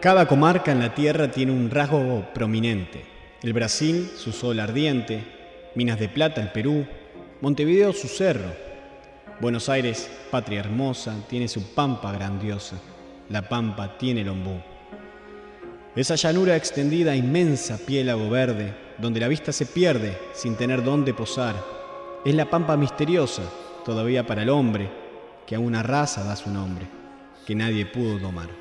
Cada comarca en la tierra tiene un rasgo prominente. El Brasil, su sol ardiente, Minas de Plata, el Perú, Montevideo, su cerro. Buenos Aires, patria hermosa, tiene su pampa grandiosa. La pampa tiene el ombú. Esa llanura extendida, inmensa piélago verde, donde la vista se pierde sin tener dónde posar, es la pampa misteriosa, todavía para el hombre, que a una raza da su nombre, que nadie pudo domar.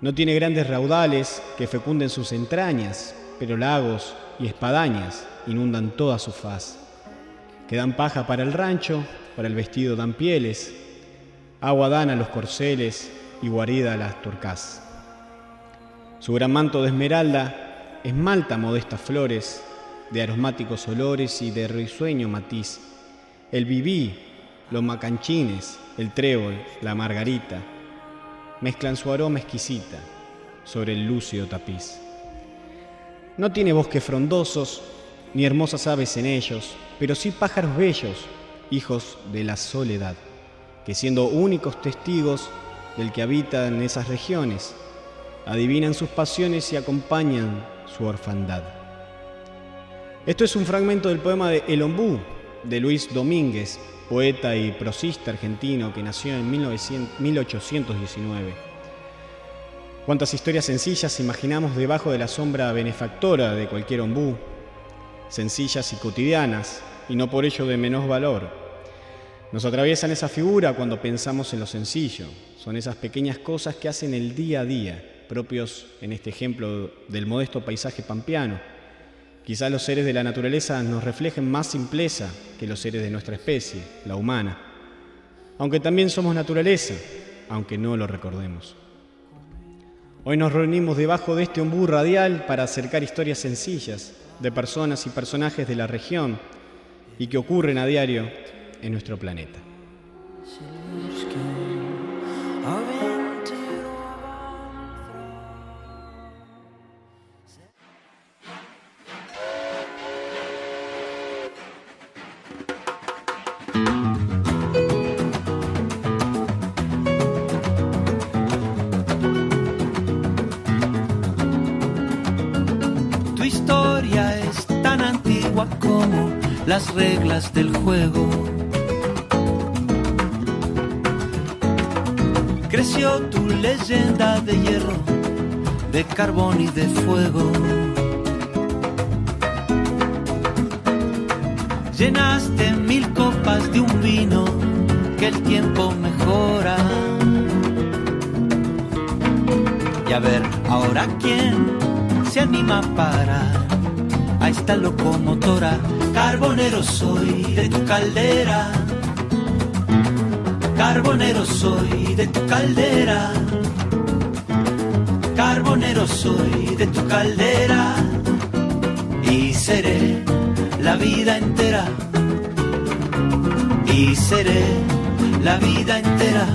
No tiene grandes raudales que fecunden sus entrañas, pero lagos y espadañas inundan toda su faz. Que dan paja para el rancho, para el vestido dan pieles, agua dan a los corceles y guarida a las turcas. Su gran manto de esmeralda esmalta modestas flores, de aromáticos olores y de risueño matiz. El viví, los macanchines, el trébol, la margarita, mezclan su aroma exquisita sobre el lúcido tapiz. No tiene bosques frondosos, ni hermosas aves en ellos, pero sí pájaros bellos, hijos de la soledad, que siendo únicos testigos del que habita en esas regiones, adivinan sus pasiones y acompañan su orfandad. Esto es un fragmento del poema de El Ombú, de Luis Domínguez, poeta y prosista argentino que nació en 1819. Cuántas historias sencillas imaginamos debajo de la sombra benefactora de cualquier ombú, sencillas y cotidianas, y no por ello de menos valor. Nos atraviesan esa figura cuando pensamos en lo sencillo. Son esas pequeñas cosas que hacen el día a día, propios en este ejemplo del modesto paisaje pampeano. Quizás los seres de la naturaleza nos reflejen más simpleza que los seres de nuestra especie, la humana. Aunque también somos naturaleza, aunque no lo recordemos. Hoy nos reunimos debajo de este ombú radial para acercar historias sencillas de personas y personajes de la región y que ocurren a diario en nuestro planeta. Como las reglas del juego. Creció tu leyenda de hierro, de carbón y de fuego. Llenaste mil copas de un vino que el tiempo mejora. Y a ver, ahora quién se anima a parar esta locomotora. Carbonero soy de tu caldera. Carbonero soy de tu caldera. Carbonero soy de tu caldera. Y seré la vida entera. Y seré la vida entera.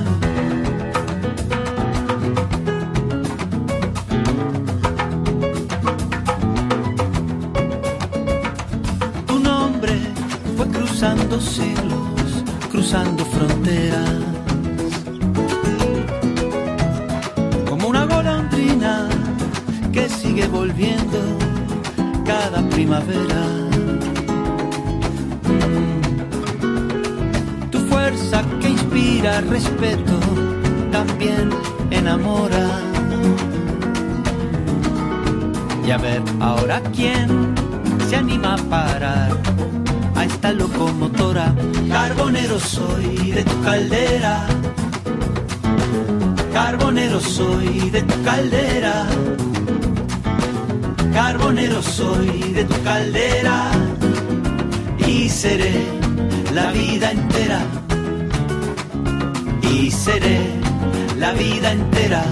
Cruzando fronteras. Como una golondrina que sigue volviendo cada primavera. Tu fuerza que inspira respeto también enamora. Y a ver, ahora quién se anima a parar a esta locomotora. Carbonero soy de tu caldera. Carbonero soy de tu caldera. Carbonero soy de tu caldera. Y seré la vida entera. Y seré la vida entera.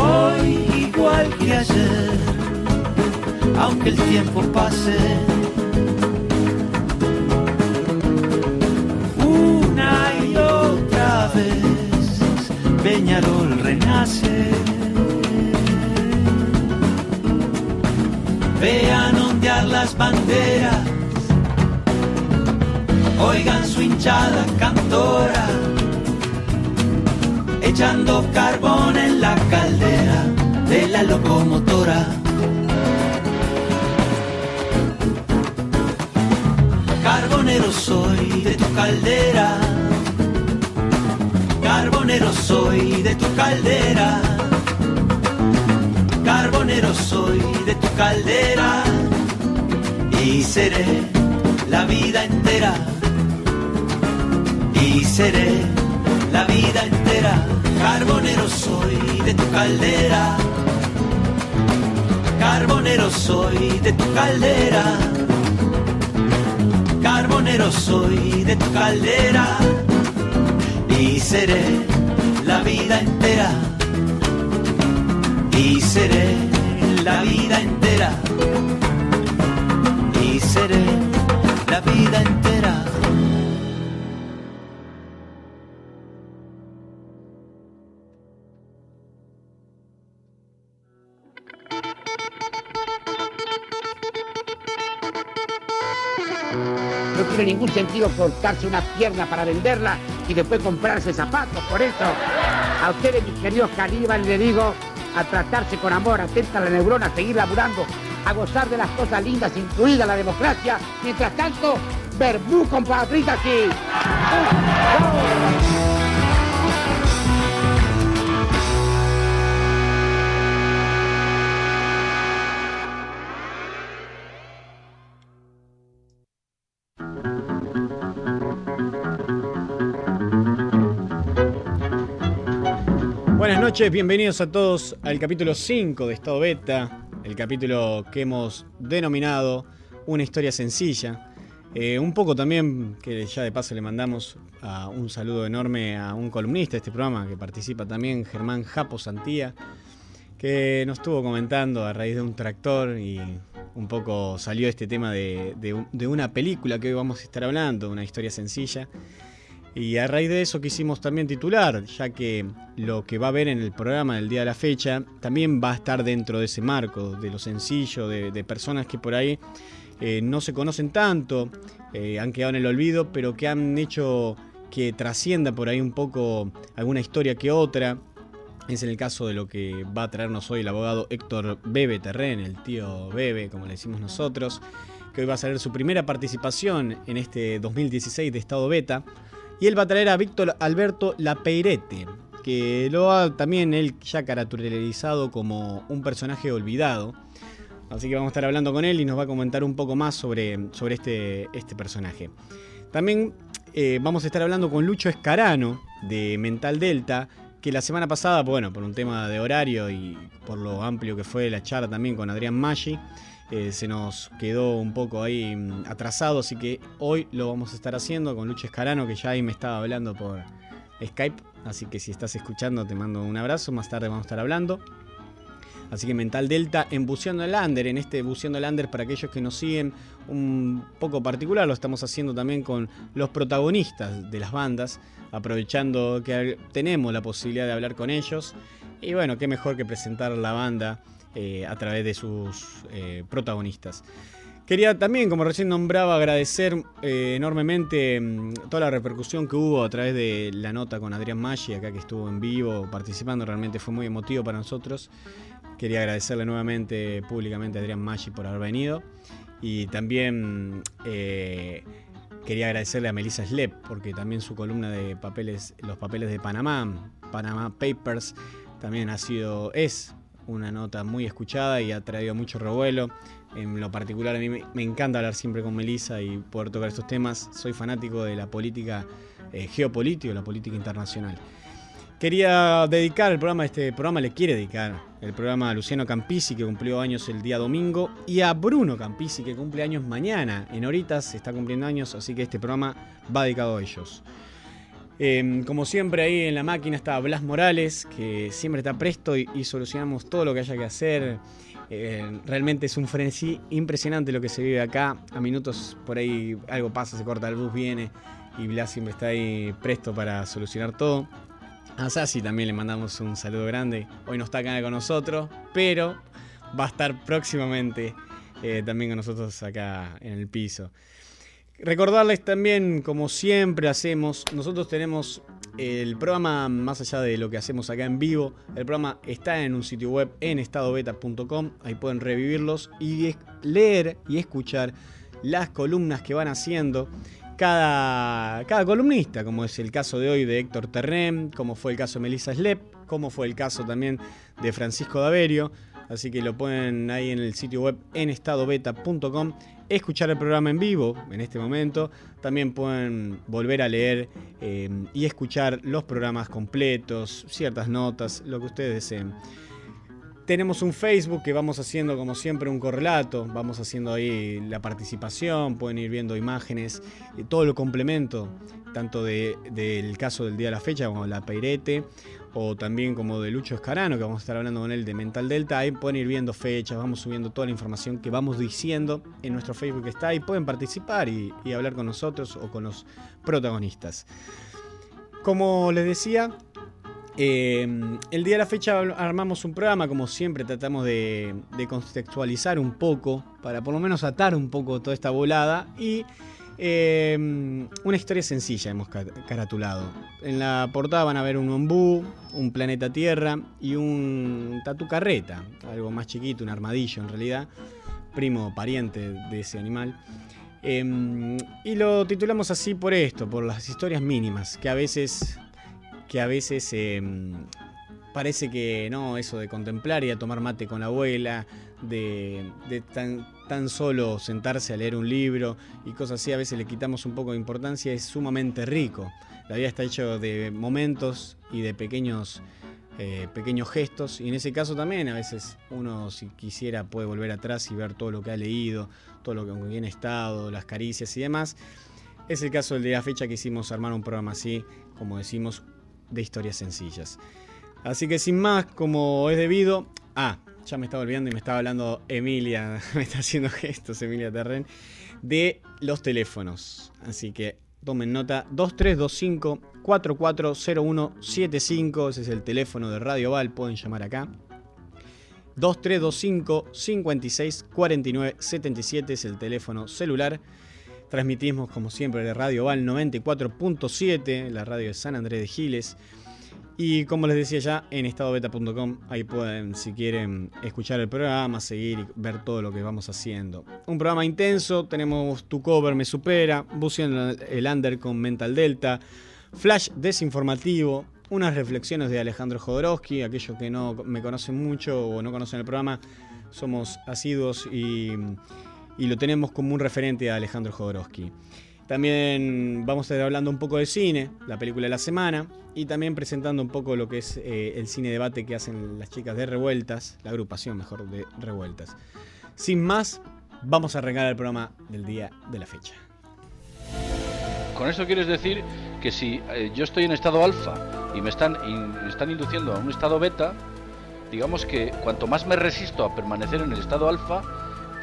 Hoy igual que ayer aunque el tiempo pase. Una y otra vez, Peñarol renace. Vean ondear las banderas, oigan su hinchada cantora, echando carbón en la caldera de la locomotora. Carbonero soy de tu caldera. Carbonero soy de tu caldera. Carbonero soy de tu caldera. Y seré la vida entera. Y seré la vida entera. Carbonero soy de tu caldera. Carbonero soy de tu caldera. Soy de tu caldera y seré la vida entera. Y seré la vida entera. Y seré la vida sentido cortarse una pierna para venderla y después comprarse zapatos. Por eso, a ustedes, mis queridos caníbales, le digo a tratarse con amor, atenta a la neurona, a seguir laburando, a gozar de las cosas lindas, incluida la democracia. Mientras tanto, verbú, compatriotas, y... bienvenidos a todos al capítulo 5 de Estado Beta, el capítulo que hemos denominado Una historia sencilla. Eh, un poco también, que ya de paso le mandamos un saludo enorme a un columnista de este programa que participa también, Germán Japo Santía, que nos estuvo comentando a raíz de un tractor y un poco salió este tema de, de una película que hoy vamos a estar hablando, una historia sencilla. Y a raíz de eso quisimos también titular, ya que lo que va a ver en el programa del día de la fecha también va a estar dentro de ese marco, de lo sencillo, de, personas que por ahí eh, no se conocen tanto, eh, han quedado en el olvido, pero que han hecho que trascienda por ahí un poco alguna historia que otra. Es en el caso de lo que va a traernos hoy el abogado Héctor Bebe Terren, el tío Bebe, como le decimos nosotros, que hoy va a ser su primera participación en este 2016 de Estado Beta. Y él va a traer a Víctor Alberto Lapeirete, que lo ha también él ya caracterizado como un personaje olvidado. Así que vamos a estar hablando con él y nos va a comentar un poco más sobre, sobre este, este personaje. También eh, vamos a estar hablando con Lucho Escarano de Mental Delta, que la semana pasada, bueno, por un tema de horario y por lo amplio que fue la charla también con Adrián Maggi, eh, se nos quedó un poco ahí mm, atrasado, así que hoy lo vamos a estar haciendo con Lucho Escarano, que ya ahí me estaba hablando por Skype, así que si estás escuchando te mando un abrazo, más tarde vamos a estar hablando. Así que Mental Delta en Buceando el Lander, en este Buceando el Lander para aquellos que nos siguen un poco particular, lo estamos haciendo también con los protagonistas de las bandas, aprovechando que tenemos la posibilidad de hablar con ellos. Y bueno, qué mejor que presentar la banda eh, a través de sus eh, protagonistas. Quería también, como recién nombraba, agradecer eh, enormemente mm, toda la repercusión que hubo a través de la nota con Adrián Maggi, acá que estuvo en vivo participando, realmente fue muy emotivo para nosotros. Quería agradecerle nuevamente públicamente a Adrián Maggi por haber venido. Y también quería agradecerle a Melissa Slep, porque también su columna de papeles, los papeles de Panamá, Panama Papers, también ha sido, es una nota muy escuchada y ha traído mucho revuelo. En lo particular a mí me encanta hablar siempre con Melissa y poder tocar estos temas. Soy fanático de la política eh, geopolítica, la política internacional. Quería dedicar el programa, este programa le quiere dedicar el programa a Luciano Campisi, que cumplió años el día domingo, y a Bruno Campisi, que cumple años mañana. En horitas está cumpliendo años, así que este programa va dedicado a ellos. Em, como siempre ahí en la máquina está Blas Morales, que siempre está presto y, solucionamos todo lo que haya que hacer. Eh, realmente es un frenesí impresionante lo que se vive acá. A minutos por ahí algo pasa, se corta el bus, viene y Blas siempre está ahí presto para solucionar todo. A Sassi también le mandamos un saludo grande. Hoy no está acá con nosotros, pero va a estar próximamente eh, también con nosotros acá en el piso. Recordarles también, como siempre hacemos, nosotros tenemos el programa, más allá de lo que hacemos acá en vivo, el programa está en un sitio web en estadobeta.com, ahí pueden revivirlos y leer y escuchar las columnas que van haciendo cada, cada columnista, como es el caso de hoy de Héctor Terrem, como fue el caso de Melissa Slep, como fue el caso también de Francisco Daverio. Así que lo pueden ahí en el sitio web en estadobeta.com escuchar el programa en vivo en este momento. También pueden volver a leer eh, y escuchar los programas completos, ciertas notas, lo que ustedes deseen. Tenemos un Facebook que vamos haciendo como siempre un correlato, vamos haciendo ahí la participación, pueden ir viendo imágenes, todo lo complemento, tanto del caso del día de la fecha como la Peirete, o también como de Lucho Escarano, que vamos a estar hablando con él de Mental Delta. Ahí pueden ir viendo fechas, vamos subiendo toda la información que vamos diciendo en nuestro Facebook que está ahí. Pueden participar y, hablar con nosotros o con los protagonistas. Como les decía, eh, el día de la fecha armamos un programa, como siempre tratamos de, de contextualizar un poco, para por lo menos atar un poco toda esta volada y Em, una historia sencilla hemos caratulado. En la portada van a ver un ombú, un planeta Tierra y un tatu carreta, algo más chiquito, un armadillo en realidad, primo pariente de ese animal. Em, y lo titulamos así por esto, por las historias mínimas, que a veces, que a veces em, parece que no, eso de contemplar y a tomar mate con la abuela, de, tan, tan, solo sentarse a leer un libro y cosas así, a veces le quitamos un poco de importancia, es sumamente rico. La vida está hecho de momentos y de pequeños eh, pequeños gestos. Y en ese caso también a veces uno si quisiera puede volver atrás y ver todo lo que ha leído, todo lo que ha estado, las caricias y demás. Es el caso del de la fecha que hicimos armar un programa así, como decimos, de historias sencillas. Así que sin más, como es debido... Ah, ya me estaba olvidando y me estaba hablando Emilia, me está haciendo gestos Emilia Terren, de los teléfonos. Así que tomen nota, 2325 440175, ese es el teléfono de Radio Val, pueden llamar acá. 2325 56 49 77 es el teléfono celular. Transmitimos como siempre de Radio Val 94.7, la radio de San Andrés de Giles. Y como les decía ya, en estadobeta.com, ahí pueden, si quieren, escuchar el programa, seguir y ver todo lo que vamos haciendo. Un programa intenso, tenemos Tu Cover Me Supera, Buceando el Under con Mental Delta, Flash Desinformativo, unas reflexiones de Alejandro Jodorowsky, aquellos que no me conocen mucho o no conocen el programa, somos asiduos y, y lo tenemos como un referente a Alejandro Jodorowsky. También vamos a estar hablando un poco de cine, la película de la semana, y también presentando un poco lo que es eh, el cine debate que hacen las chicas de Revueltas, la agrupación mejor de Revueltas. Sin más, vamos a arrancar el programa del día de la fecha. Con eso quieres decir que si eh, yo estoy en estado alfa y me están, me están induciendo a un estado beta, digamos que cuanto más me resisto a permanecer en el estado alfa,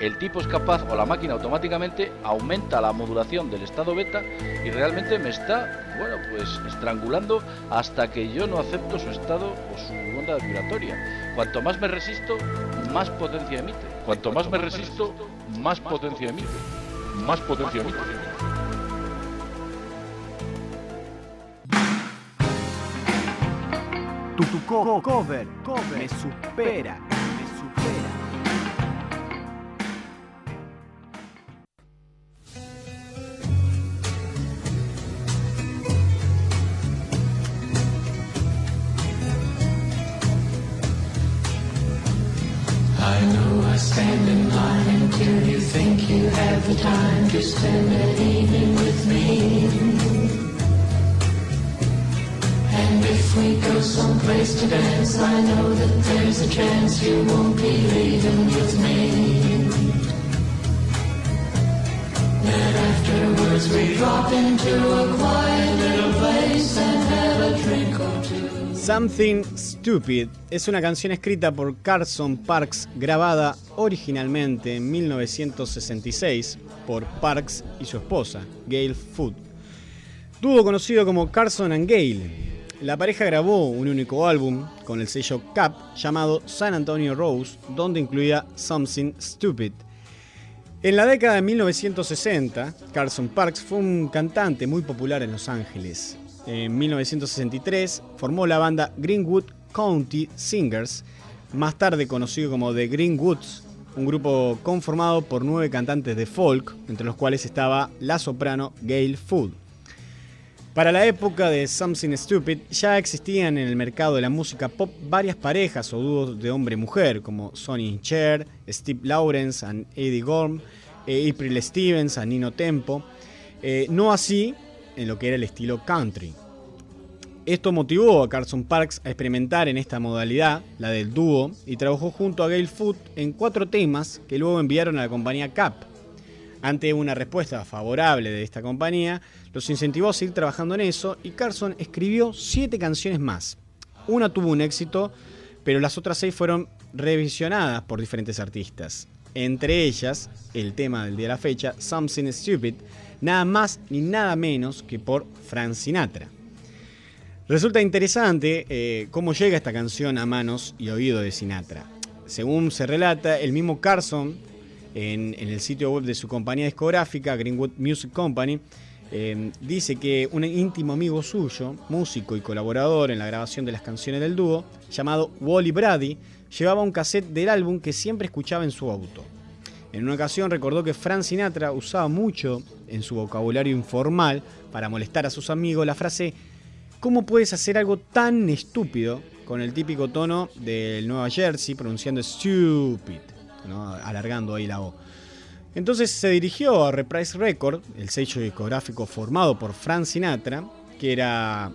el tipo es capaz o la máquina automáticamente aumenta la modulación del estado beta y realmente me está, bueno, pues estrangulando hasta que yo no acepto su estado o su onda vibratoria. Cuanto más me resisto, más potencia emite. Cuanto más me resisto, más potencia emite. Más potencia emite. Co- cover, cover me supera. Spend an evening with me. And if we go someplace to dance, I know that there's a chance you won't be leaving with me. That afterwards we drop into a quiet little place and have a drink or two. Something Stupid es una canción escrita por Carson Parks, grabada originalmente en 1966 por Parks y su esposa, Gail Food. Dúo conocido como Carson and Gail. La pareja grabó un único álbum con el sello Cap llamado San Antonio Rose, donde incluía Something Stupid. En la década de 1960, Carson Parks fue un cantante muy popular en Los Ángeles. En 1963 formó la banda Greenwood County Singers, más tarde conocido como The Greenwoods, un grupo conformado por nueve cantantes de folk, entre los cuales estaba la soprano Gail Food. Para la época de Something Stupid ya existían en el mercado de la música pop varias parejas o dúos de hombre-mujer como Sonny Cher, Steve Lawrence and Eddie Gorm, eh, April Stevens and Nino Tempo, eh, no así en lo que era el estilo country. Esto motivó a Carson Parks a experimentar en esta modalidad, la del dúo, y trabajó junto a Gail Foot en cuatro temas que luego enviaron a la compañía Cap. Ante una respuesta favorable de esta compañía, los incentivó a seguir trabajando en eso y Carson escribió siete canciones más. Una tuvo un éxito, pero las otras seis fueron revisionadas por diferentes artistas. Entre ellas, el tema del día de la fecha, Something Stupid, nada más ni nada menos que por Frank Sinatra. Resulta interesante eh, cómo llega esta canción a manos y oído de Sinatra. Según se relata, el mismo Carson, en, el sitio web de su compañía discográfica, Greenwood Music Company, eh, dice que un íntimo amigo suyo, músico y colaborador en la grabación de las canciones del dúo, llamado Wally Brady, llevaba un cassette del álbum que siempre escuchaba en su auto. En una ocasión recordó que Frank Sinatra usaba mucho en su vocabulario informal para molestar a sus amigos la frase ¿Cómo puedes hacer algo tan estúpido con el típico tono del Nueva Jersey pronunciando stupid, alargando ahí la O? Entonces se dirigió a Reprise Record, el sello discográfico formado por Frank Sinatra, que era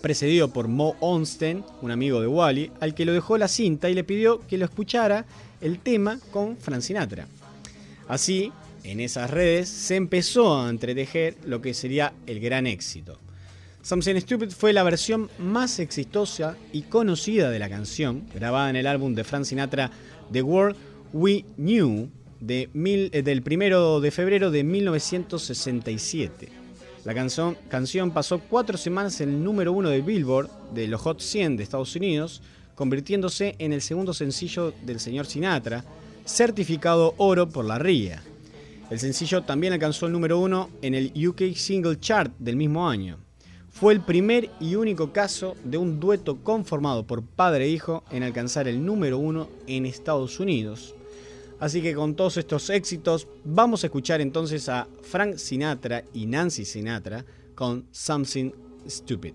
precedido por Mo Onsten, un amigo de Wally, al que lo dejó la cinta y le pidió que lo escuchara el tema con Frank Sinatra. Así, en esas redes se empezó a entretejer lo que sería el gran éxito. Something Stupid fue la versión más exitosa y conocida de la canción, grabada en el álbum de Frank Sinatra The World We Knew de eh, del 1 de febrero de 1967. La canción, canción pasó cuatro semanas en el número uno de Billboard de los Hot 100 de Estados Unidos, convirtiéndose en el segundo sencillo del señor Sinatra, certificado oro por la RIA. El sencillo también alcanzó el número uno en el UK Single Chart del mismo año. Fue el primer y único caso de un dueto conformado por padre e hijo en alcanzar el número uno en Estados Unidos. Así que con todos estos éxitos, vamos a escuchar entonces a Frank Sinatra y Nancy Sinatra con Something Stupid.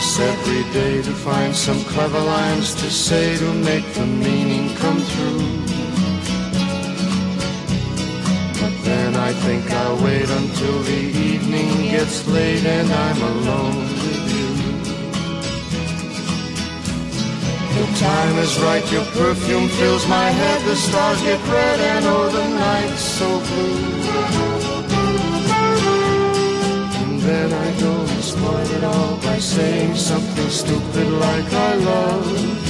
Practice every day to find some clever lines to say to make the meaning come through. But then I think I'll wait until the evening gets late and I'm alone with you. The time is right, your perfume fills my head, the stars get red and oh the night's so blue. And then I go and spoil it all saying something stupid like I love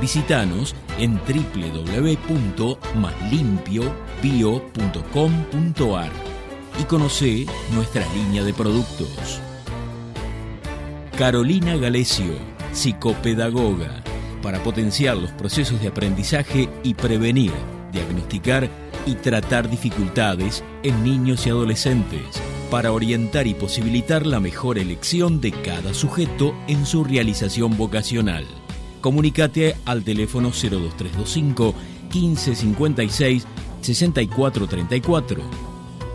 Visítanos en www.maslimpiobio.com.ar y conoce nuestra línea de productos. Carolina Galecio, psicopedagoga, para potenciar los procesos de aprendizaje y prevenir diagnosticar y tratar dificultades en niños y adolescentes, para orientar y posibilitar la mejor elección de cada sujeto en su realización vocacional. Comunícate al teléfono 02325 1556 6434.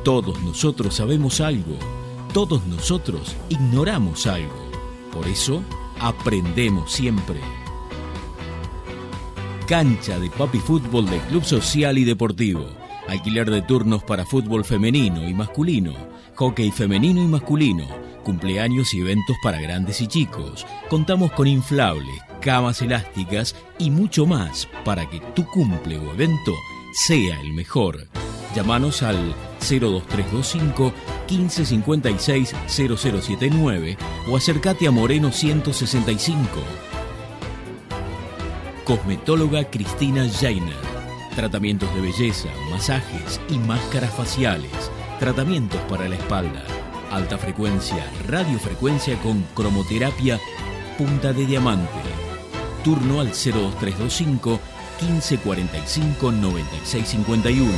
Todos nosotros sabemos algo. Todos nosotros ignoramos algo. Por eso, aprendemos siempre. Cancha de Papi Fútbol de Club Social y Deportivo. Alquiler de turnos para fútbol femenino y masculino, hockey femenino y masculino, cumpleaños y eventos para grandes y chicos. Contamos con inflables, camas elásticas y mucho más para que tu cumple o evento sea el mejor. Llámanos al 02325 1556 0079 o acércate a Moreno 165. Cosmetóloga Cristina Jainer. Tratamientos de belleza, masajes y máscaras faciales. Tratamientos para la espalda. Alta frecuencia, radiofrecuencia con cromoterapia punta de diamante. Turno al 02325 1545 9651.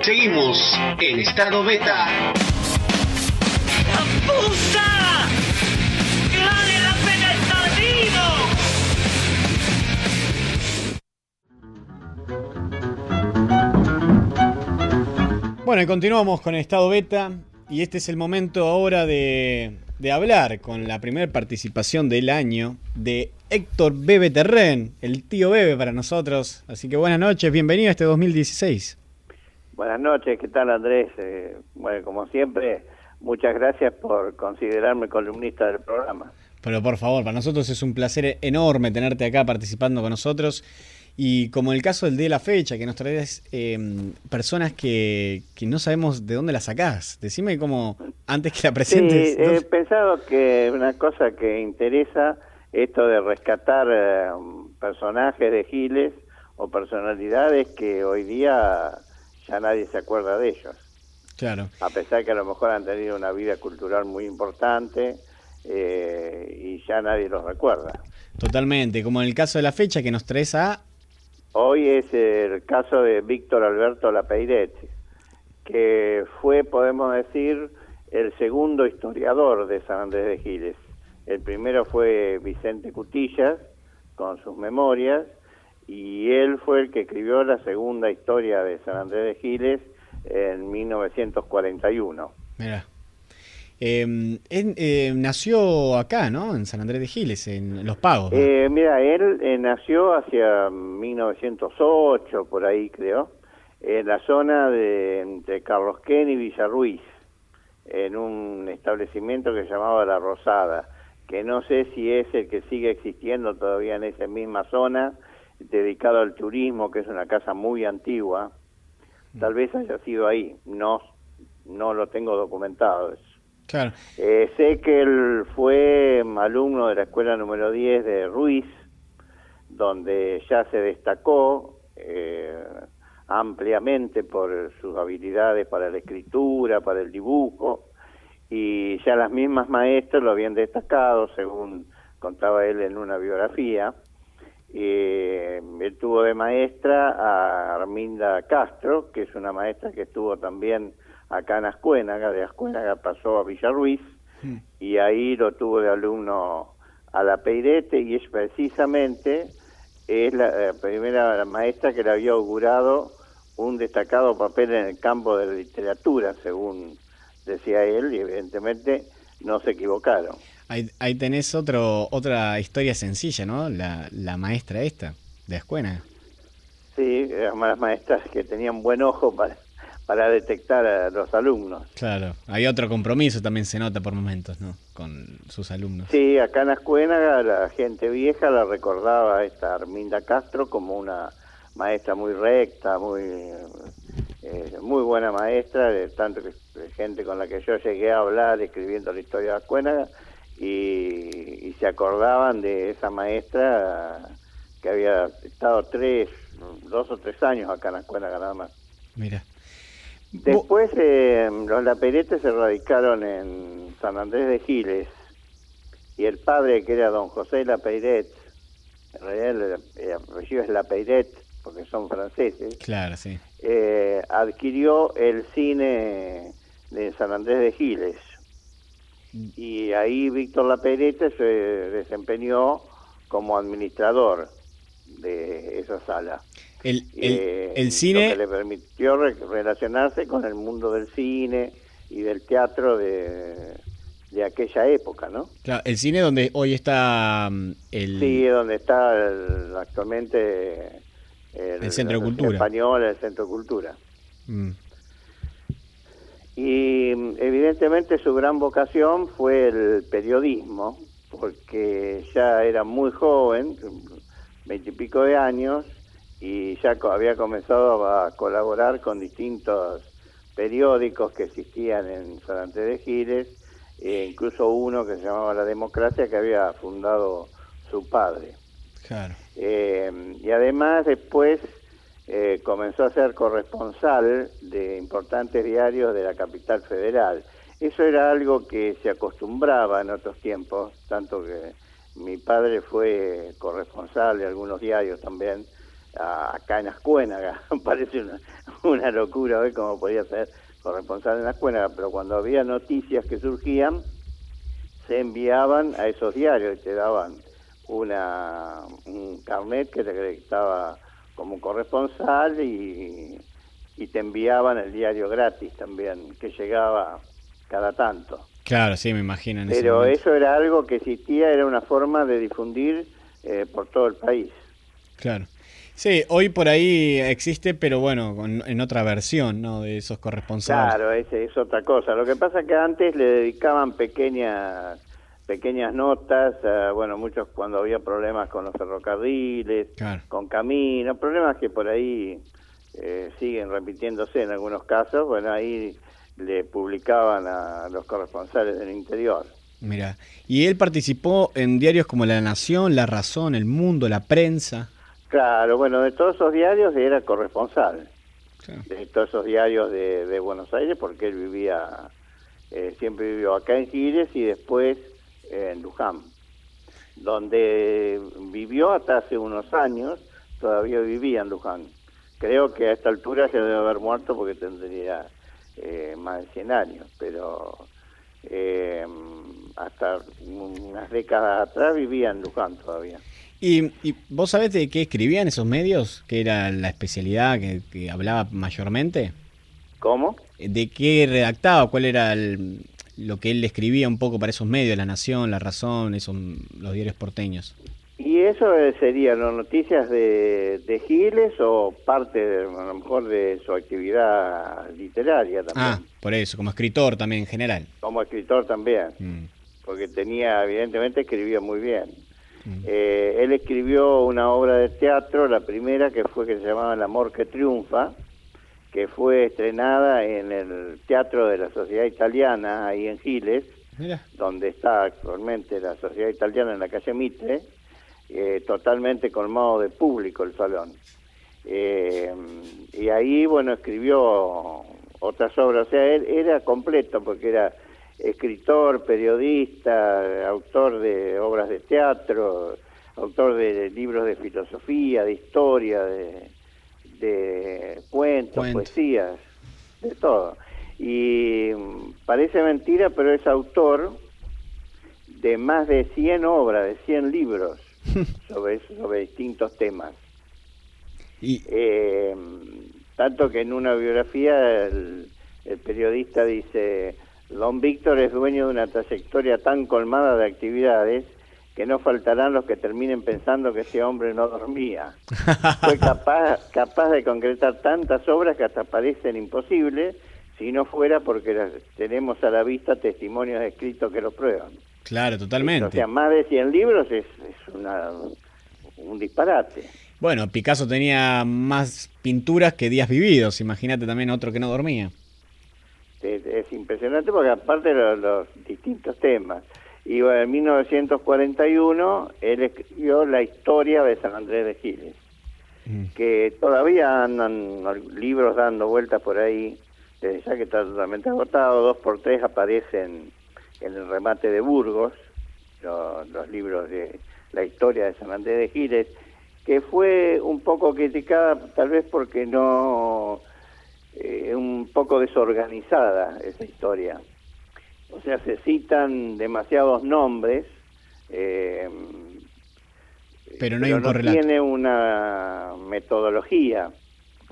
Seguimos en estado beta. ¡Apusta! ¡Que vale la pena estar vivo! Bueno, y continuamos con Estado Beta y este es el momento ahora de, de hablar con la primera participación del año de Héctor Bebe Terren, el tío Bebe para nosotros. Así que buenas noches, bienvenido a este 2016. Buenas noches, ¿qué tal Andrés? Eh, bueno, como siempre, muchas gracias por considerarme columnista del programa. Pero por favor, para nosotros es un placer enorme tenerte acá participando con nosotros. Y como el caso del día de la fecha, que nos traes eh, personas que, que no sabemos de dónde las sacás. Decime cómo, antes que la presentes. Sí, he pensado que una cosa que interesa, esto de rescatar eh, personajes de Giles o personalidades que hoy día ya nadie se acuerda de ellos. Claro. A pesar que a lo mejor han tenido una vida cultural muy importante eh, y ya nadie los recuerda. Totalmente, como en el caso de la fecha que nos traes a Hoy es el caso de Víctor Alberto Lapeiret, que fue, podemos decir, el segundo historiador de San Andrés de Giles. El primero fue Vicente Cutillas, con sus memorias, y él fue el que escribió la segunda historia de San Andrés de Giles en 1941. Mira. Eh, él, eh, nació acá, ¿no? En San Andrés de Giles, en Los Pagos. ¿no? Eh, mira, él eh, nació hacia 1908, por ahí creo, en la zona de entre Carlos Ken y Villarruiz, en un establecimiento que se llamaba La Rosada, que no sé si es el que sigue existiendo todavía en esa misma zona, dedicado al turismo, que es una casa muy antigua. Tal vez haya sido ahí, no, no lo tengo documentado eso. Eh, sé que él fue alumno de la escuela número 10 de Ruiz, donde ya se destacó eh, ampliamente por sus habilidades para la escritura, para el dibujo, y ya las mismas maestras lo habían destacado, según contaba él en una biografía. Eh, él tuvo de maestra a Arminda Castro, que es una maestra que estuvo también acá en Ascuénaga, de Ascuénaga pasó a Villarruiz y ahí lo tuvo de alumno a la Peirete y es precisamente es la, primera maestra que le había augurado un destacado papel en el campo de la literatura, según decía él, y evidentemente no se equivocaron. Ahí, ahí tenés otro, otra historia sencilla, ¿no? La, la maestra esta, de. Sí, eran las maestras que tenían buen ojo para, para detectar a los alumnos. Claro, hay otro compromiso también se nota por momentos, ¿no? Con sus alumnos. Sí, acá en Ascuénaga la gente vieja la recordaba a esta Arminda Castro como una maestra muy recta, muy eh, muy buena maestra, de tanto que gente con la que yo llegué a hablar escribiendo la historia de Ascuénaga y, y se acordaban de esa maestra que había estado tres, dos o tres años acá en Ascuénaga nada más. Mira. Después eh, los Laperetes se radicaron en San Andrés de Giles y el padre que era don José Lapeiret, en realidad el, el apellido es Lapeiret porque son franceses, Claro, sí. eh, adquirió el cine de San Andrés de Giles y ahí Víctor Laperete se desempeñó como administrador de esa sala. El, el, Eh, el Lo cine, que le permitió re- relacionarse con el mundo del cine y del teatro de, de aquella época, ¿no? claro, el cine donde hoy está mm, el, Sí, donde está el- actualmente el, El Centro de Cultura. español, el Centro de Cultura. Mm, Y mm, evidentemente su gran vocación fue el periodismo, porque ya era muy joven, veintipico de años, y ya había comenzado a colaborar con distintos periódicos que existían en San Andrés de Giles, e incluso uno que se llamaba La Democracia que había fundado su padre. claro. Eh, y además después eh, comenzó a ser corresponsal de importantes diarios de la capital federal. Eso era algo que se acostumbraba en otros tiempos, tanto que mi padre fue corresponsal de algunos diarios también, acá en Ascuénaga. Parece una, una locura ver cómo podía ser corresponsal en Ascuénaga, pero cuando había noticias que surgían, se enviaban a esos diarios y te daban una, un carnet que te acreditaba como corresponsal y, y te enviaban el diario gratis también, que llegaba cada tanto. Claro, sí, me imagino. En Pero eso era algo que existía, era una forma de difundir eh, por todo el país. Claro. Sí, hoy por ahí existe, pero bueno, con- en otra versión, ¿no? De esos corresponsales. Claro, es, es otra cosa. Lo que pasa es que antes le dedicaban pequeñas pequeñas notas, eh, bueno, muchos cuando había problemas con los ferrocarriles, Claro. con caminos, problemas que por ahí eh, siguen repitiéndose en algunos casos, bueno, ahí le publicaban a los corresponsales del interior. Mira, y él participó en diarios como La Nación, La Razón, El Mundo, La Prensa. Claro, bueno, de todos esos diarios era corresponsal. De todos esos diarios de, de Buenos Aires, porque él vivía, eh, siempre vivió acá en Giles y después eh, en Luján, donde vivió hasta hace unos años, todavía vivía en Luján. Creo que a esta altura se debe haber muerto porque tendría eh, más de 100 años, pero eh, hasta unas décadas atrás vivía en Luján todavía. ¿Y, y vos sabés de qué escribían esos medios? ¿Qué era la especialidad que, que hablaba mayormente? ¿Cómo? ¿De qué redactaba? ¿Cuál era el- lo que él escribía un poco para esos medios? La Nación, La Razón, esos, los diarios porteños. Y eso eh, serían noticias de, de Giles o parte, de, a lo mejor, de su actividad literaria también, Ah, por eso, como escritor también en general. como escritor también, Mm. porque tenía, evidentemente, escribía muy bien. Eh, él escribió una obra de teatro, la primera que fue que se llamaba El amor que triunfa, que fue estrenada en el Teatro de la Sociedad Italiana, ahí en Giles, Mira. donde está actualmente la Sociedad Italiana en la calle Mitre, eh, totalmente colmado de público el salón. Eh, y ahí, bueno, escribió otras obras, o sea, él era completo porque era escritor, periodista, autor de obras de teatro, autor de libros de filosofía, de historia, de, de cuentos, Cuento. poesías, de todo. Y mm, parece mentira, pero es autor de más de 100 obras, de 100 libros sobre, sobre distintos temas. Eh, tanto que en una biografía el, el periodista dice, Don Víctor es dueño de una trayectoria tan colmada de actividades que no faltarán los que terminen pensando que ese hombre no dormía. Fue capaz, capaz de concretar tantas obras que hasta parecen imposibles si no fuera porque las- tenemos a la vista testimonios escritos que lo prueban. Claro, totalmente. O sea, más de 100 libros es, es una, un disparate. Bueno, Picasso tenía más pinturas que días vividos. Imagínate también otro que no dormía. Es, es impresionante porque aparte de los, los distintos temas. Y bueno, en 1941 él escribió la historia de San Andrés de Giles, que todavía andan libros dando vueltas por ahí, desde ya que está totalmente agotado, dos por tres aparecen en el remate de Burgos, lo- los libros de la historia de San Andrés de Giles, que fue un poco criticada tal vez porque no eh, un poco desorganizada esa historia. O sea, se citan demasiados nombres eh, Pero no hay un correlato. tiene una metodología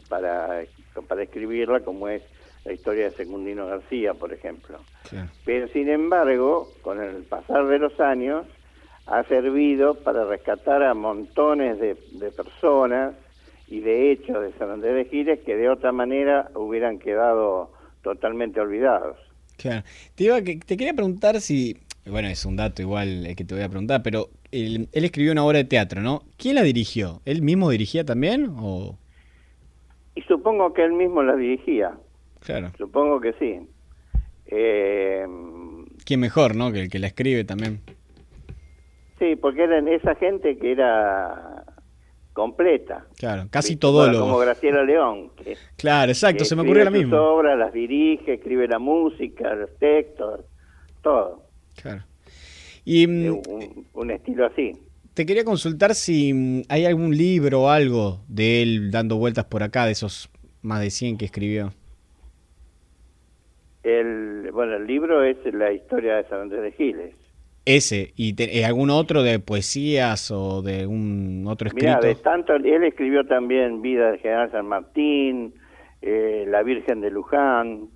para, para escribirla como es la historia de Secundino García, por ejemplo. Pero sin embargo, con el pasar de los años, ha servido para rescatar a montones de, de personas y de hechos de San Andrés de Giles que de otra manera hubieran quedado totalmente olvidados. Claro. Te, iba, que, te quería preguntar si, bueno, es un dato igual el que te voy a preguntar, pero él, él escribió una obra de teatro, ¿no? ¿Quién la dirigió? ¿Él mismo dirigía también o...? Y supongo que él mismo la dirigía. Claro. Supongo que sí. Eh, ¿Quién mejor, no? Que el que la escribe también. sí, porque eran esa gente que era completa. Claro, casi todo lo... Como Graciela León. Que, Claro, exacto, que se me ocurrió la misma. obras, las dirige, escribe la música, los textos, todo. Claro. Y mm, Un, un estilo así. te quería consultar si mm, hay algún libro o algo de él dando vueltas por acá, de esos más de 100 que escribió. El, bueno, el libro es la historia de San Andrés de Giles. Ese, y te- eh, algún otro de poesías o de un otro escrito. Mira, de tanto, él escribió también Vida del General San Martín, eh, La Virgen de Luján,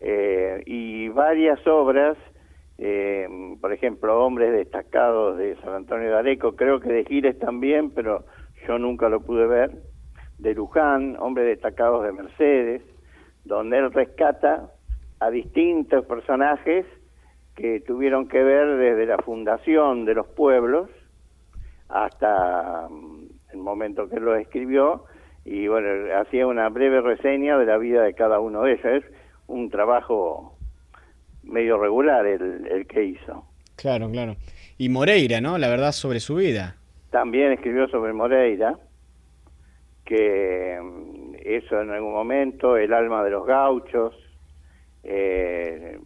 eh, y varias obras, por ejemplo, Hombres Destacados de San Antonio de Areco, creo que de Giles también, pero yo nunca lo pude ver, de Luján, Hombres Destacados de Mercedes, donde él rescata a distintos personajes que tuvieron que ver desde la fundación de los pueblos hasta mm, el momento que lo escribió y bueno, hacía una breve reseña de la vida de cada uno de ellos. Es un trabajo medio regular el, el que hizo. Claro, claro. Y Moreira, ¿no? La verdad sobre su vida. También escribió sobre Moreira, que mm, eso en algún momento, El alma de los gauchos, eh,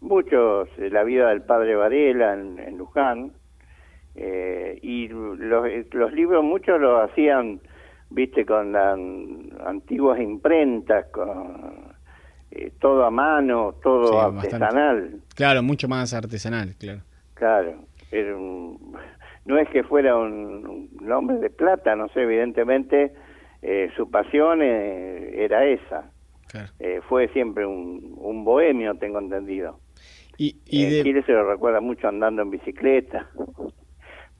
muchos, eh, La vida del padre Varela en, en Luján, eh, y los, los libros muchos lo hacían, viste, con las antiguas imprentas, con eh, todo a mano, todo Sí, bastante. artesanal. Claro, mucho más artesanal, claro. Claro, era un- no es que fuera un, un hombre de plata, no sé, evidentemente eh, su pasión eh, era esa. Eh, fue siempre un, un bohemio, tengo entendido. Y, y En de- Chile se lo recuerda mucho andando en bicicleta.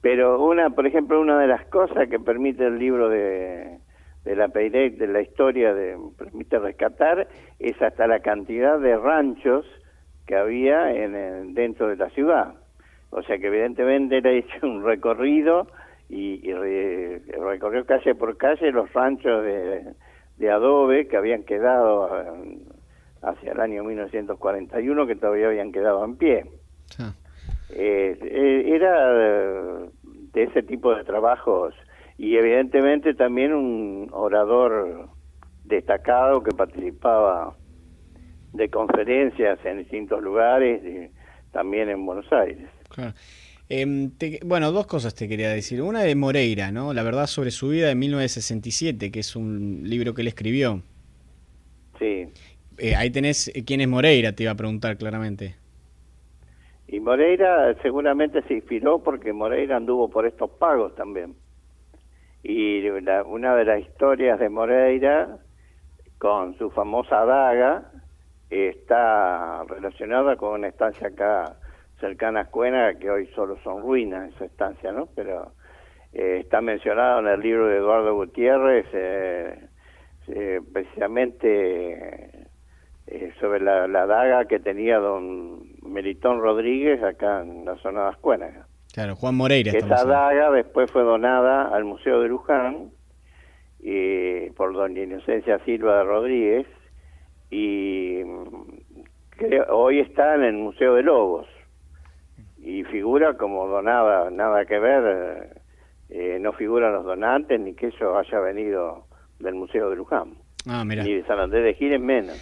Pero una, por ejemplo, una de las cosas que permite el libro de, de la Peirec, de la historia, de, permite rescatar, es hasta la cantidad de ranchos que había en, el- dentro de la ciudad. O sea que evidentemente él ha hecho un recorrido y, y re- recorrió calle por calle los ranchos de, de adobe que habían quedado eh, hacia el año 1941, que todavía habían quedado en pie. Ah. Eh, eh, era eh, de ese tipo de trabajos y evidentemente también un orador destacado que participaba de conferencias en distintos lugares, y también en Buenos Aires. Claro. Em, te- bueno, dos cosas te quería decir. Una de Moreira, ¿no? La verdad sobre su vida de 1967, que es un libro que él escribió. Sí. Eh, ahí tenés eh, quién es Moreira, te iba a preguntar claramente. Y Moreira seguramente se inspiró porque Moreira anduvo por estos pagos también. Y la- una de las historias de Moreira con su famosa daga está relacionada con una estancia acá cercana a Escuena, que hoy solo son ruinas esa estancia, ¿no? Pero eh, está mencionado en el libro de Eduardo Gutiérrez, eh, precisamente eh, sobre la, la daga que tenía don Melitón Rodríguez acá en la zona de Ascuénaga. Claro, Juan Moreira. Esa daga después fue donada al Museo de Luján y por doña Inocencia Silva de Rodríguez y mm, creo, hoy está en el Museo de Lobos y figura como donada, nada que ver, eh, no figuran los donantes ni que eso haya venido del Museo de Luján, Ah, mira. ni de San Andrés de Giles menos,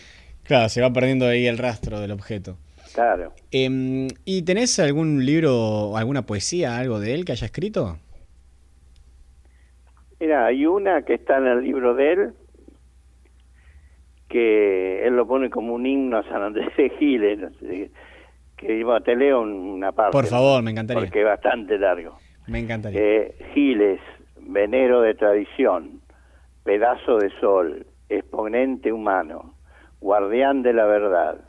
Claro, se va perdiendo ahí el rastro del objeto. claro. Em, ¿Y tenés algún libro, alguna poesía, algo de él que haya escrito? Mira, hay una que está en el libro de él, que él lo pone como un himno a San Andrés de Giles, no sé, que bueno, te leo una parte. Por favor, me encantaría. Porque es bastante largo. Me encantaría. Eh, Giles, venero de tradición, pedazo de sol, exponente humano, guardián de la verdad.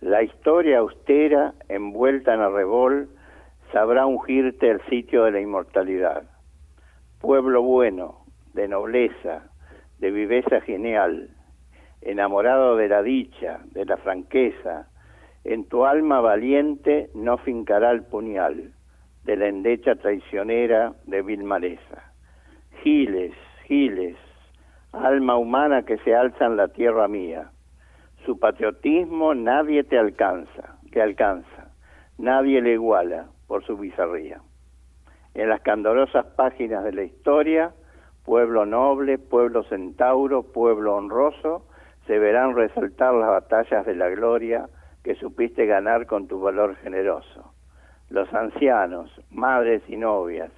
La historia austera, envuelta en arrebol, sabrá ungirte el sitio de la inmortalidad. Pueblo bueno, de nobleza, de viveza genial, enamorado de la dicha, de la franqueza, en tu alma valiente no fincará el puñal de la endecha traicionera de vil. Giles, giles, alma humana que se alza en la tierra mía. Su patriotismo nadie te alcanza, te alcanza, nadie le iguala por su bizarría. En las candorosas páginas de la historia, pueblo noble, pueblo centauro, pueblo honroso, se verán resaltar las batallas de la gloria que supiste ganar con tu valor generoso. Los ancianos, madres y novias,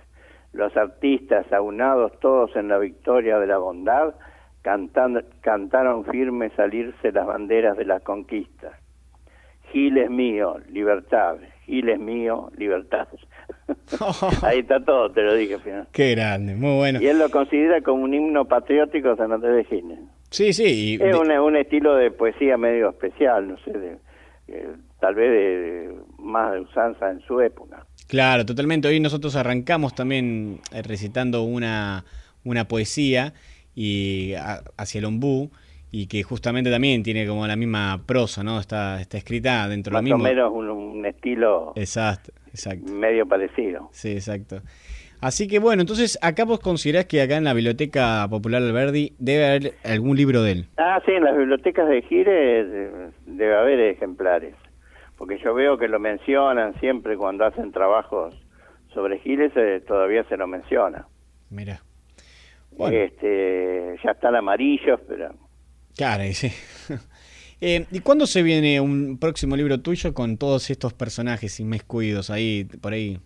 los artistas aunados todos en la victoria de la bondad, cantan, cantaron firme salirse las banderas de las conquistas. Giles mío, libertad, Giles mío, libertad. Ahí está todo, te lo dije. Final. Qué grande, muy bueno. Y él lo considera como un himno patriótico San Andrés de Giles. Sí, sí. Es un, un, estilo de poesía medio especial, no sé, de, eh, tal vez de, más de usanza en su época. Claro, totalmente. Hoy nosotros arrancamos también eh, recitando una, una poesía y a, hacia el ombú y que justamente también tiene como la misma prosa, ¿no? Está, está escrita dentro de lo mismo. Más o menos un, un estilo exacto, exacto. medio parecido. Sí, exacto. Así que bueno, entonces acá vos considerás que acá en la Biblioteca Popular Alberdi debe haber algún libro de él. Ah, sí, en las bibliotecas de Gire debe haber ejemplares, porque yo veo que lo mencionan siempre cuando hacen trabajos sobre Giles, eh, todavía se lo menciona. Mira. Bueno. Este, ya están amarillos, pero... Claro, sí. eh, ¿Y cuándo se viene un próximo libro tuyo con todos estos personajes inmiscuidos ahí, por ahí?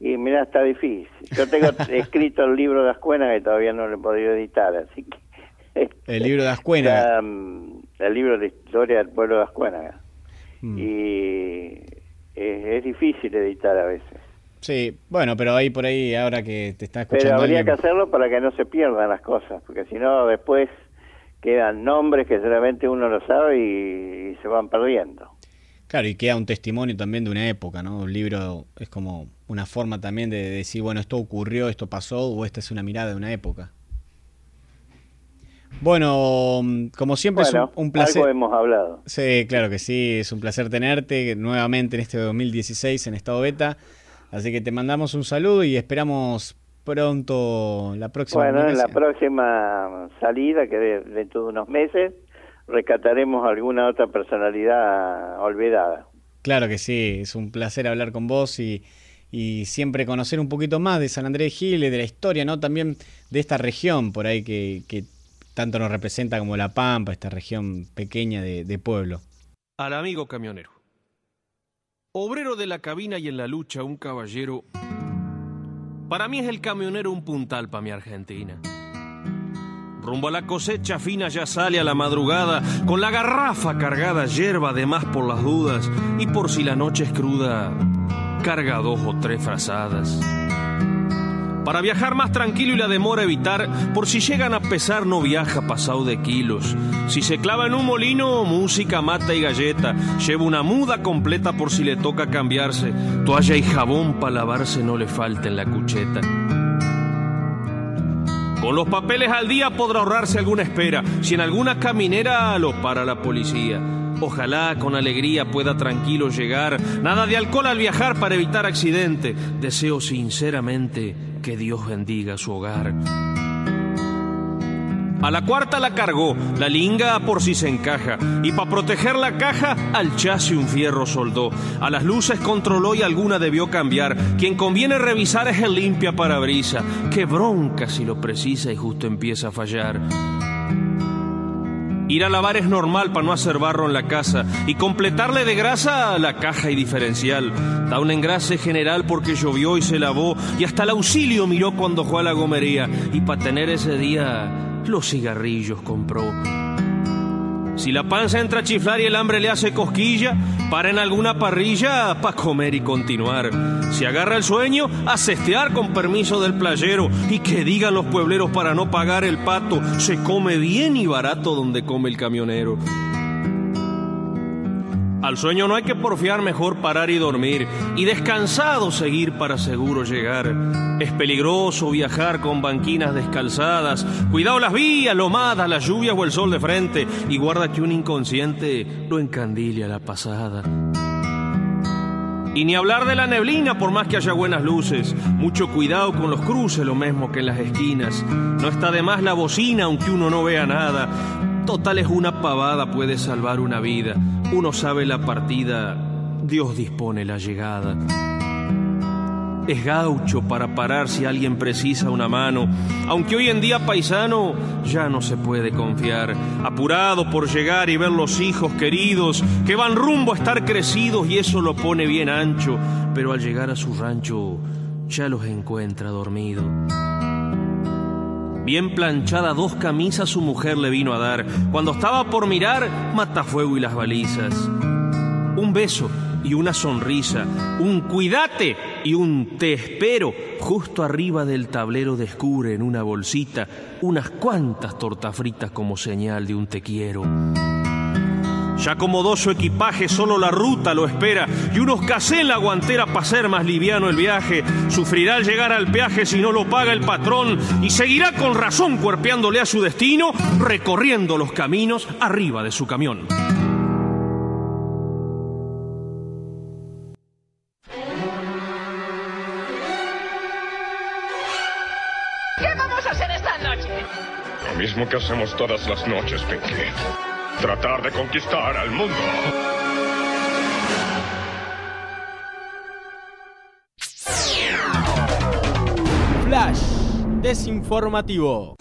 Y mira, está difícil. Yo tengo escrito el libro de Ascuena que todavía no lo he podido editar, así que... El libro de Ascuena. el libro de historia del pueblo de Ascuena. Mm. Y es, es, difícil editar a veces. Sí, bueno, pero ahí por ahí, ahora que te está escuchando... Pero habría alguien... que hacerlo para que no se pierdan las cosas, porque si no, después quedan nombres que solamente uno lo sabe y, y se van perdiendo. Claro, y queda un testimonio también de una época, ¿no? Un libro es como una forma también de decir, bueno, esto ocurrió, esto pasó, o esta es una mirada de una época. Bueno, como siempre bueno, es un, un, placer. Algo hemos hablado. Sí, claro que sí, es un placer tenerte nuevamente en este 2016 en estado beta. Así que te mandamos un saludo y esperamos pronto la próxima. Bueno, en la próxima salida, que de, dentro de unos meses, rescataremos alguna otra personalidad olvidada. Claro que sí, es un placer hablar con vos y, y siempre conocer un poquito más de San Andrés de Giles, de la historia, ¿no? También de esta región por ahí que, que tanto nos representa como La Pampa, esta región pequeña de, de pueblo. Al amigo camionero. Obrero de la cabina y en la lucha un caballero. Para mí es el camionero un puntal para mi Argentina. Rumbo a la cosecha fina ya sale a la madrugada, con la garrafa cargada, hierba de más por las dudas, y por si la noche es cruda, carga dos o tres frazadas. Para viajar más tranquilo y la demora evitar, por si llegan a pesar no viaja pasado de kilos. Si se clava en un molino, música, mata y galleta. Lleva una muda completa por si le toca cambiarse. Toalla y jabón para lavarse no le falta en la cucheta. Con los papeles al día podrá ahorrarse alguna espera, si en alguna caminera lo para la policía. Ojalá con alegría pueda tranquilo llegar. Nada de alcohol al viajar para evitar accidente. Deseo sinceramente que Dios bendiga su hogar. A la cuarta la cargó, la linga por si se encaja, y para proteger la caja al chasis un fierro soldó. A las luces controló y alguna debió cambiar. Quien conviene revisar es el limpia parabrisa. Qué bronca si lo precisa y justo empieza a fallar. Ir a lavar es normal para no hacer barro en la casa y completarle de grasa la caja y diferencial. Da un engrase general porque llovió y se lavó y hasta el auxilio miró cuando fue a la gomería y para tener ese día los cigarrillos compró. Si la panza entra a chiflar y el hambre le hace cosquilla, Para en alguna parrilla para comer y continuar. Si agarra el sueño, a cestear con permiso del playero. Y que digan los puebleros para no pagar el pato. Se come bien y barato donde come el camionero. Al sueño no hay que porfiar, mejor parar y dormir, y descansado seguir para seguro llegar. Es peligroso viajar con banquinas descalzadas, cuidado las vías, lomadas, la lluvia o el sol de frente, y guarda que un inconsciente lo encandile a la pasada. Y ni hablar de la neblina por más que haya buenas luces. Mucho cuidado con los cruces, lo mismo que en las esquinas. No está de más la bocina aunque uno no vea nada. Total es una pavada, puede salvar una vida. Uno sabe la partida, Dios dispone la llegada. Es gaucho para parar si alguien precisa una mano, aunque hoy en día paisano ya no se puede confiar. Apurado por llegar y ver los hijos queridos que van rumbo a estar crecidos y eso lo pone bien ancho, pero al llegar a su rancho ya los encuentra dormidos. Bien planchada dos camisas su mujer le vino a dar. Cuando estaba por mirar, matafuego y las balizas. Un beso y una sonrisa, un cuídate y un te espero. Justo arriba del tablero descubre en una bolsita unas cuantas tortas fritas como señal de un te quiero. Ya acomodó su equipaje, solo la ruta lo espera y unos casé en la guantera para ser más liviano el viaje. Sufrirá al llegar al peaje si no lo paga el patrón y seguirá con razón cuerpeándole a su destino, recorriendo los caminos arriba de su camión. ¿Qué vamos a hacer esta noche? Lo mismo que hacemos todas las noches, Pinky. Tratar de conquistar al mundo. Flash desinformativo.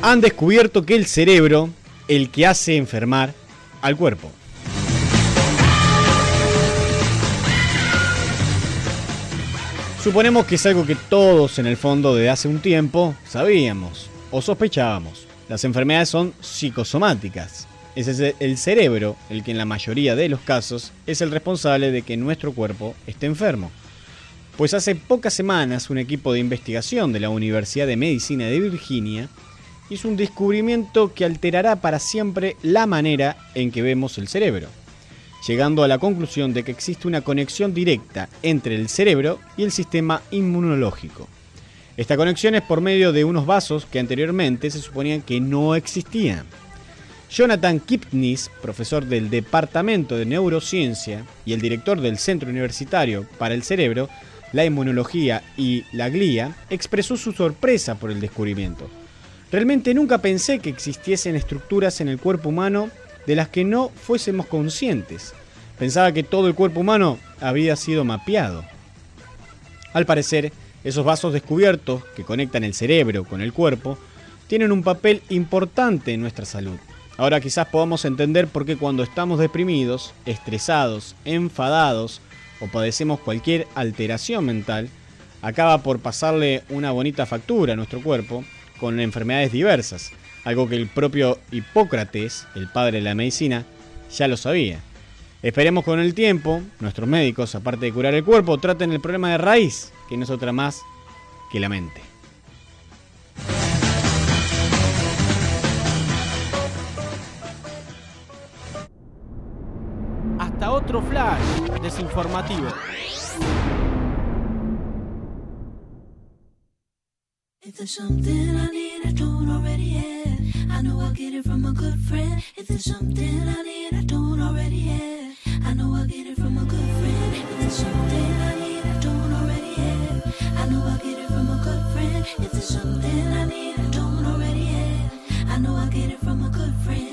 Han descubierto que el cerebro, el que hace enfermar al cuerpo. Suponemos que es algo que todos en el fondo desde hace un tiempo sabíamos o sospechábamos. Las enfermedades son psicosomáticas. Es el cerebro el que en la mayoría de los casos es el responsable de que nuestro cuerpo esté enfermo. Pues hace pocas semanas un equipo de investigación de la Universidad de Medicina de Virginia hizo un descubrimiento que alterará para siempre la manera en que vemos el cerebro, llegando a la conclusión de que existe una conexión directa entre el cerebro y el sistema inmunológico. Esta conexión es por medio de unos vasos que anteriormente se suponían que no existían. Jonathan Kipnis, profesor del Departamento de Neurociencia y el director del Centro Universitario para el Cerebro, la Inmunología y la Glía, expresó su sorpresa por el descubrimiento. Realmente nunca pensé que existiesen estructuras en el cuerpo humano de las que no fuésemos conscientes. Pensaba que todo el cuerpo humano había sido mapeado. Al parecer, esos vasos descubiertos que conectan el cerebro con el cuerpo tienen un papel importante en nuestra salud. Ahora quizás podamos entender por qué cuando estamos deprimidos, estresados, enfadados o padecemos cualquier alteración mental, acaba por pasarle una bonita factura a nuestro cuerpo con enfermedades diversas, algo que el propio Hipócrates, el padre de la medicina, ya lo sabía. Esperemos con el tiempo, nuestros médicos, aparte de curar el cuerpo, traten el problema de raíz, que no es otra más que la mente. Hasta otro flash desinformativo. If there's something I need, I don't already have. I know I'll get it from a good friend. If there's something I need, I don't already have. I know I'll get it from a good friend. If there's something I need, I don't already have. I know I'll get it from a good friend. If there's something I need, I don't already have. I know I'll get it from a good friend.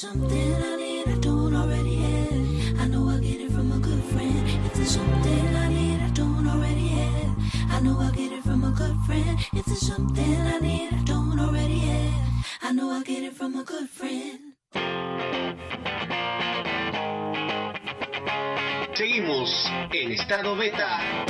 there's something I need I don't already have, I know I'll get it from a good friend. If there's something I need I don't already have, I know I'll get it from a good friend. If there's something I need I don't already have, I know I'll get it from a good friend. Seguimos en estado beta.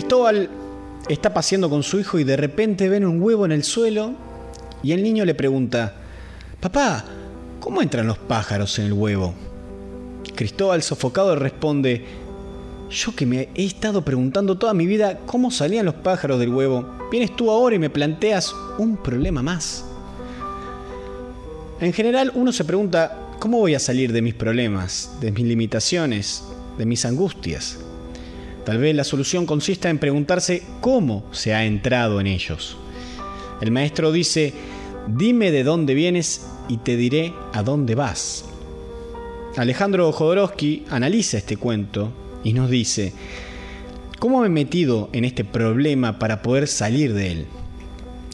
Cristóbal está paseando con su hijo y de repente ven un huevo en el suelo y el niño le pregunta, Papá, ¿cómo entran los pájaros en el huevo? Cristóbal sofocado responde, yo que me he estado preguntando toda mi vida cómo salían los pájaros del huevo, vienes tú ahora y me planteas un problema más. En general uno se pregunta, ¿cómo voy a salir de mis problemas, de mis limitaciones, de mis angustias? Tal vez la solución consista en preguntarse cómo se ha entrado en ellos. El maestro dice, dime de dónde vienes y te diré a dónde vas. Alejandro Jodorowsky analiza este cuento y nos dice, ¿cómo me he metido en este problema para poder salir de él?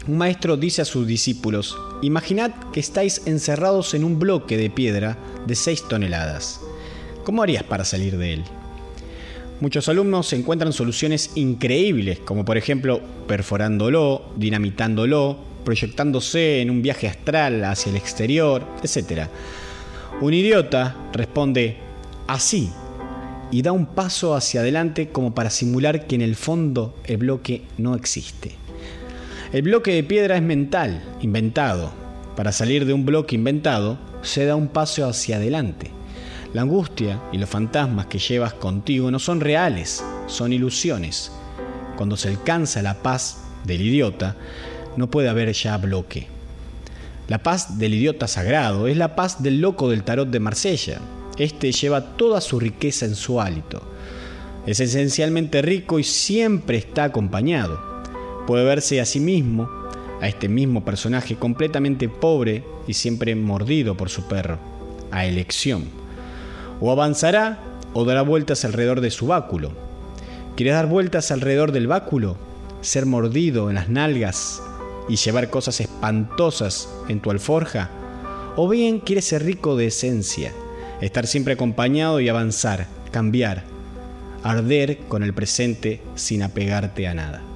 Un maestro dice a sus discípulos, imaginad que estáis encerrados en un bloque de piedra de 6 toneladas. ¿Cómo harías para salir de él? Muchos alumnos encuentran soluciones increíbles, como por ejemplo perforándolo, dinamitándolo, proyectándose en un viaje astral hacia el exterior, etc. Un idiota responde así y da un paso hacia adelante como para simular que en el fondo el bloque no existe. El bloque de piedra es mental, inventado. Para salir de un bloque inventado, se da un paso hacia adelante. La angustia y los fantasmas que llevas contigo no son reales, son ilusiones. Cuando se alcanza la paz del idiota, no puede haber ya bloque. La paz del idiota sagrado es la paz del loco del tarot de Marsella. Este lleva toda su riqueza en su hálito. Es esencialmente rico y siempre está acompañado. Puede verse a sí mismo, a este mismo personaje completamente pobre y siempre mordido por su perro, a elección. O avanzará o dará vueltas alrededor de su báculo. ¿Quieres dar vueltas alrededor del báculo? ¿Ser mordido en las nalgas y llevar cosas espantosas en tu alforja? ¿O bien quieres ser rico de esencia, estar siempre acompañado y avanzar, cambiar, arder con el presente sin apegarte a nada?